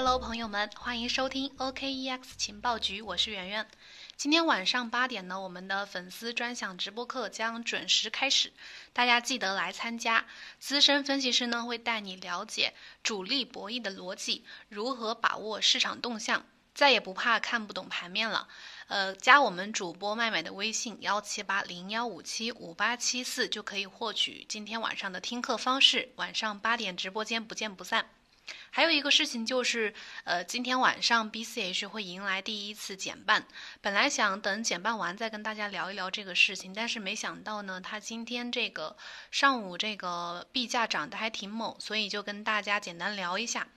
Hello，朋友们，欢迎收听 OKEX 情报局，我是圆圆。今天晚上八点呢，我们的粉丝专享直播课将准时开始，大家记得来参加。资深分析师呢会带你了解主力博弈的逻辑，如何把握市场动向，再也不怕看不懂盘面了。呃，加我们主播麦麦的微信幺七八零幺五七五八七四就可以获取今天晚上的听课方式。晚上八点直播间不见不散。还有一个事情就是，呃，今天晚上 BCH 会迎来第一次减半。本来想等减半完再跟大家聊一聊这个事情，但是没想到呢，它今天这个上午这个币价涨得还挺猛，所以就跟大家简单聊一下。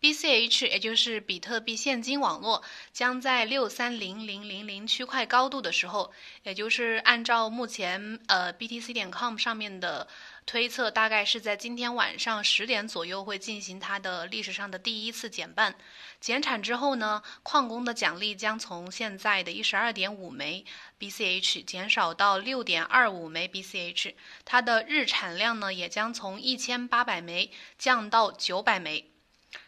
BCH 也就是比特币现金网络将在六三零零零零区块高度的时候，也就是按照目前呃 BTC 点 com 上面的。推测大概是在今天晚上十点左右会进行它的历史上的第一次减半，减产之后呢，矿工的奖励将从现在的一十二点五枚 BCH 减少到六点二五枚 BCH，它的日产量呢也将从一千八百枚降到九百枚。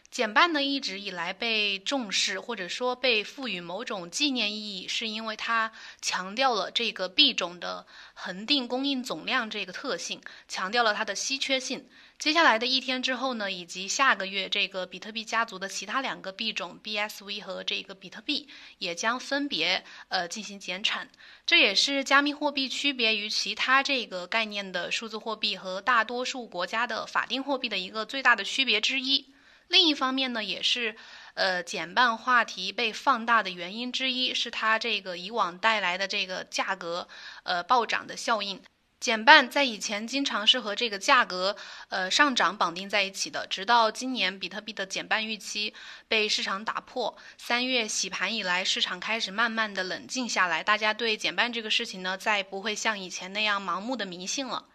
减半呢一直以来被重视，或者说被赋予某种纪念意义，是因为它强调了这个币种的恒定供应总量这个特性，强调了它的稀缺性。接下来的一天之后呢，以及下个月，这个比特币家族的其他两个币种 BSV 和这个比特币也将分别呃进行减产。这也是加密货币区别于其他这个概念的数字货币和大多数国家的法定货币的一个最大的区别之一。另一方面呢，也是，呃，减半话题被放大的原因之一，是它这个以往带来的这个价格，呃，暴涨的效应。减半在以前经常是和这个价格，呃，上涨绑定在一起的。直到今年比特币的减半预期被市场打破，三月洗盘以来，市场开始慢慢的冷静下来，大家对减半这个事情呢，再不会像以前那样盲目的迷信了。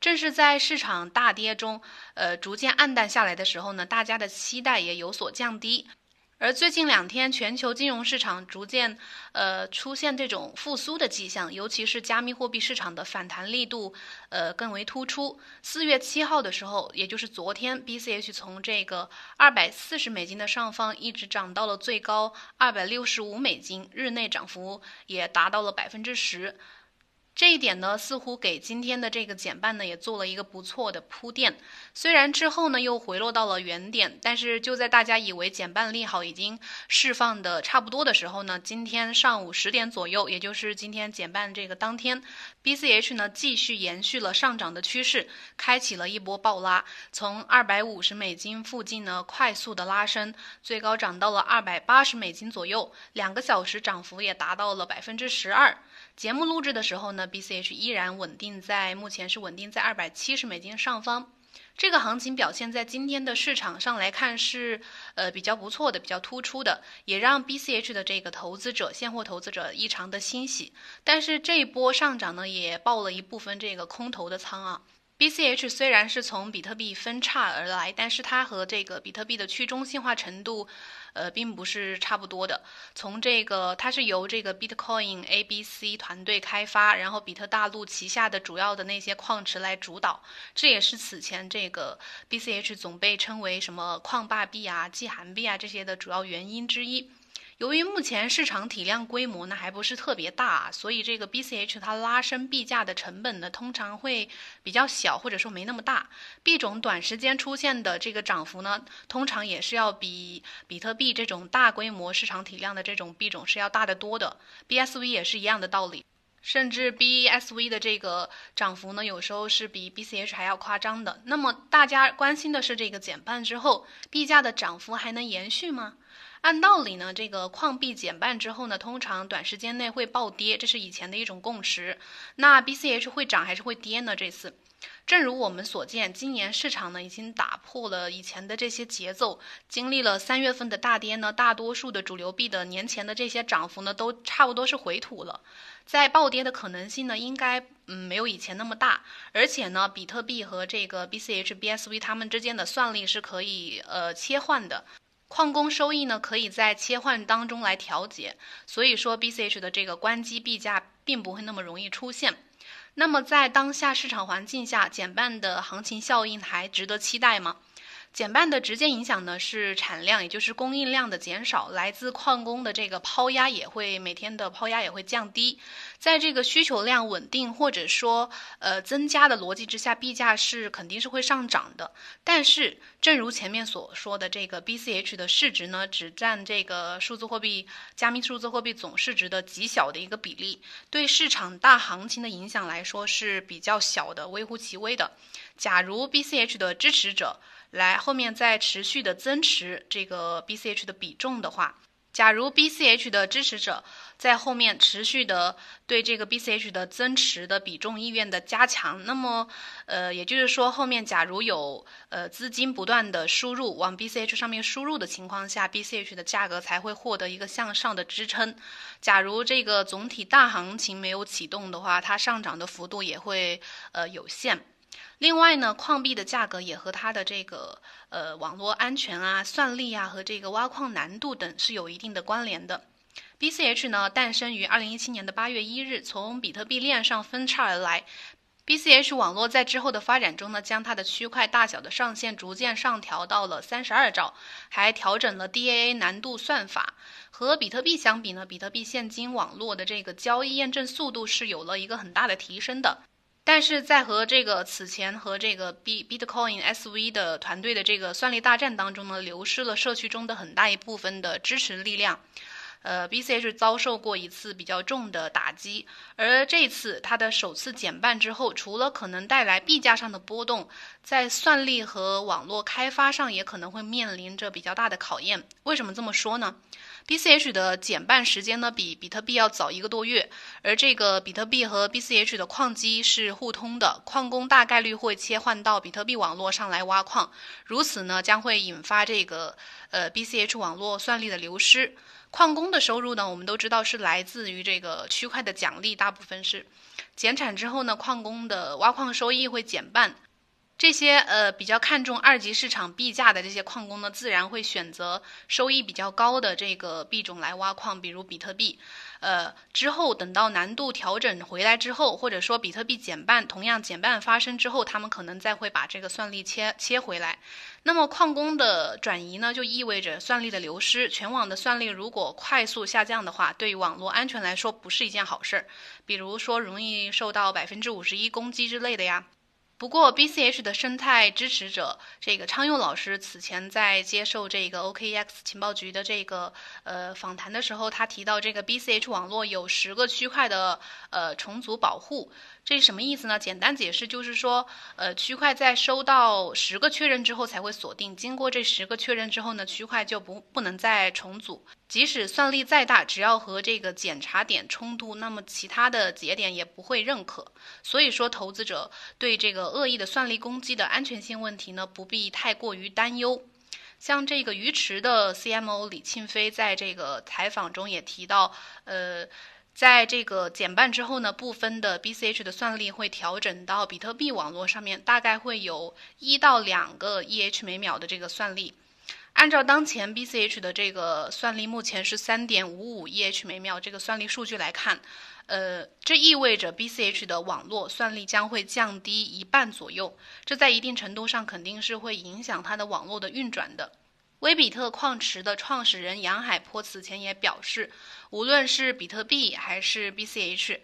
正是在市场大跌中，呃，逐渐暗淡下来的时候呢，大家的期待也有所降低。而最近两天，全球金融市场逐渐，呃，出现这种复苏的迹象，尤其是加密货币市场的反弹力度，呃，更为突出。四月七号的时候，也就是昨天，BCH 从这个二百四十美金的上方一直涨到了最高二百六十五美金，日内涨幅也达到了百分之十。这一点呢，似乎给今天的这个减半呢也做了一个不错的铺垫。虽然之后呢又回落到了原点，但是就在大家以为减半利好已经释放的差不多的时候呢，今天上午十点左右，也就是今天减半这个当天，BCH 呢继续延续了上涨的趋势，开启了一波暴拉，从二百五十美金附近呢快速的拉升，最高涨到了二百八十美金左右，两个小时涨幅也达到了百分之十二。节目录制的时候呢，BCH 依然稳定在目前是稳定在二百七十美金上方。这个行情表现在今天的市场上来看是呃比较不错的，比较突出的，也让 BCH 的这个投资者现货投资者异常的欣喜。但是这一波上涨呢，也爆了一部分这个空头的仓啊。BCH 虽然是从比特币分叉而来，但是它和这个比特币的去中心化程度，呃，并不是差不多的。从这个，它是由这个 Bitcoin ABC 团队开发，然后比特大陆旗下的主要的那些矿池来主导。这也是此前这个 BCH 总被称为什么矿霸币啊、季寒币啊这些的主要原因之一。由于目前市场体量规模呢还不是特别大，所以这个 BCH 它拉升币价的成本呢通常会比较小，或者说没那么大。币种短时间出现的这个涨幅呢，通常也是要比比特币这种大规模市场体量的这种币种是要大得多的。BSV 也是一样的道理，甚至 BSV 的这个涨幅呢，有时候是比 BCH 还要夸张的。那么大家关心的是这个减半之后，币价的涨幅还能延续吗？按道理呢，这个矿币减半之后呢，通常短时间内会暴跌，这是以前的一种共识。那 BCH 会涨还是会跌呢？这次，正如我们所见，今年市场呢已经打破了以前的这些节奏，经历了三月份的大跌呢，大多数的主流币的年前的这些涨幅呢，都差不多是回吐了。在暴跌的可能性呢，应该嗯没有以前那么大。而且呢，比特币和这个 BCH、BSV 它们之间的算力是可以呃切换的。矿工收益呢，可以在切换当中来调节，所以说 BCH 的这个关机币价并不会那么容易出现。那么在当下市场环境下，减半的行情效应还值得期待吗？减半的直接影响呢是产量，也就是供应量的减少，来自矿工的这个抛压也会每天的抛压也会降低，在这个需求量稳定或者说呃增加的逻辑之下，币价是肯定是会上涨的。但是正如前面所说的，这个 BCH 的市值呢只占这个数字货币加密数字货币总市值的极小的一个比例，对市场大行情的影响来说是比较小的，微乎其微的。假如 BCH 的支持者来后面再持续的增持这个 BCH 的比重的话，假如 BCH 的支持者在后面持续的对这个 BCH 的增持的比重意愿的加强，那么呃，也就是说后面假如有呃资金不断的输入往 BCH 上面输入的情况下，BCH 的价格才会获得一个向上的支撑。假如这个总体大行情没有启动的话，它上涨的幅度也会呃有限。另外呢，矿币的价格也和它的这个呃网络安全啊、算力啊和这个挖矿难度等是有一定的关联的。BCH 呢诞生于二零一七年的八月一日，从比特币链上分叉而来。BCH 网络在之后的发展中呢，将它的区块大小的上限逐渐上调到了三十二兆，还调整了 DAA 难度算法。和比特币相比呢，比特币现金网络的这个交易验证速度是有了一个很大的提升的。但是在和这个此前和这个 B Bitcoin SV 的团队的这个算力大战当中呢，流失了社区中的很大一部分的支持力量，呃，BCH 遭受过一次比较重的打击，而这次它的首次减半之后，除了可能带来币价上的波动，在算力和网络开发上也可能会面临着比较大的考验。为什么这么说呢？？BCH 的减半时间呢，比比特币要早一个多月，而这个比特币和 BCH 的矿机是互通的，矿工大概率会切换到比特币网络上来挖矿，如此呢将会引发这个呃 BCH 网络算力的流失。矿工的收入呢，我们都知道是来自于这个区块的奖励，大部分是减产之后呢，矿工的挖矿收益会减半。这些呃比较看重二级市场币价的这些矿工呢，自然会选择收益比较高的这个币种来挖矿，比如比特币。呃，之后等到难度调整回来之后，或者说比特币减半，同样减半发生之后，他们可能再会把这个算力切切回来。那么矿工的转移呢，就意味着算力的流失。全网的算力如果快速下降的话，对于网络安全来说不是一件好事儿。比如说容易受到百分之五十一攻击之类的呀。不过，BCH 的生态支持者这个昌佑老师此前在接受这个 OKEX 情报局的这个呃访谈的时候，他提到这个 BCH 网络有十个区块的呃重组保护。这是什么意思呢？简单解释就是说，呃，区块在收到十个确认之后才会锁定，经过这十个确认之后呢，区块就不不能再重组。即使算力再大，只要和这个检查点冲突，那么其他的节点也不会认可。所以说，投资者对这个恶意的算力攻击的安全性问题呢，不必太过于担忧。像这个鱼池的 CMO 李庆飞在这个采访中也提到，呃。在这个减半之后呢，部分的 BCH 的算力会调整到比特币网络上面，大概会有一到两个 EH 每秒的这个算力。按照当前 BCH 的这个算力，目前是三点五五 EH 每秒这个算力数据来看，呃，这意味着 BCH 的网络算力将会降低一半左右。这在一定程度上肯定是会影响它的网络的运转的。威比特矿池的创始人杨海波此前也表示，无论是比特币还是 BCH。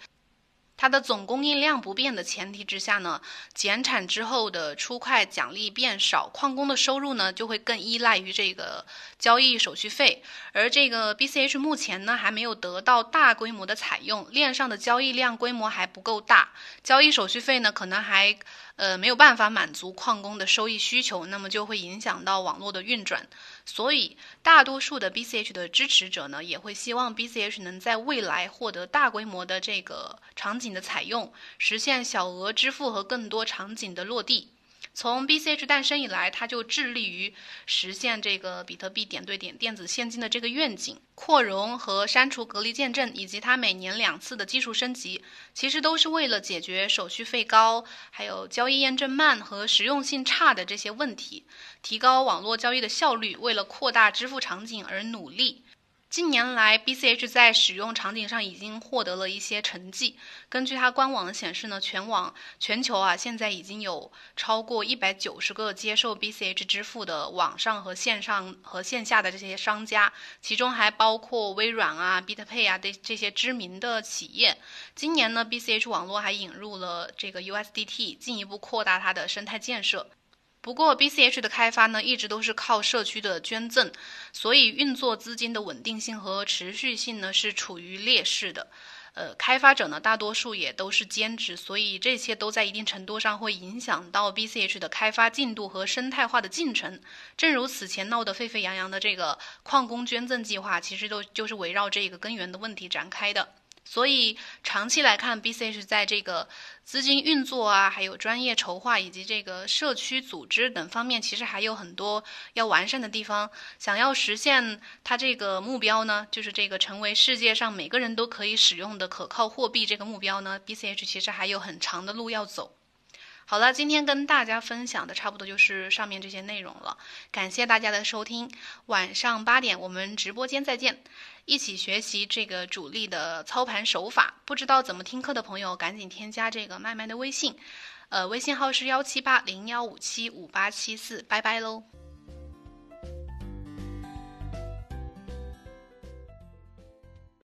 它的总供应量不变的前提之下呢，减产之后的出块奖励变少，矿工的收入呢就会更依赖于这个交易手续费。而这个 BCH 目前呢还没有得到大规模的采用，链上的交易量规模还不够大，交易手续费呢可能还呃没有办法满足矿工的收益需求，那么就会影响到网络的运转。所以，大多数的 BCH 的支持者呢，也会希望 BCH 能在未来获得大规模的这个场景的采用，实现小额支付和更多场景的落地。从 BCH 诞生以来，它就致力于实现这个比特币点对点电子现金的这个愿景。扩容和删除隔离见证，以及它每年两次的技术升级，其实都是为了解决手续费高、还有交易验证慢和实用性差的这些问题，提高网络交易的效率，为了扩大支付场景而努力。近年来，BCH 在使用场景上已经获得了一些成绩。根据它官网的显示呢，全网全球啊，现在已经有超过一百九十个接受 BCH 支付的网上和线上和线下的这些商家，其中还包括微软啊、BitPay 啊的这些知名的企业。今年呢，BCH 网络还引入了这个 USDT，进一步扩大它的生态建设。不过，BCH 的开发呢，一直都是靠社区的捐赠，所以运作资金的稳定性和持续性呢是处于劣势的。呃，开发者呢大多数也都是兼职，所以这些都在一定程度上会影响到 BCH 的开发进度和生态化的进程。正如此前闹得沸沸扬扬的这个矿工捐赠计划，其实都就是围绕这个根源的问题展开的。所以长期来看，BCH 在这个资金运作啊，还有专业筹划以及这个社区组织等方面，其实还有很多要完善的地方。想要实现它这个目标呢，就是这个成为世界上每个人都可以使用的可靠货币这个目标呢，BCH 其实还有很长的路要走。好了，今天跟大家分享的差不多就是上面这些内容了，感谢大家的收听。晚上八点我们直播间再见，一起学习这个主力的操盘手法。不知道怎么听课的朋友，赶紧添加这个麦麦的微信，呃，微信号是幺七八零幺五七五八七四，拜拜喽。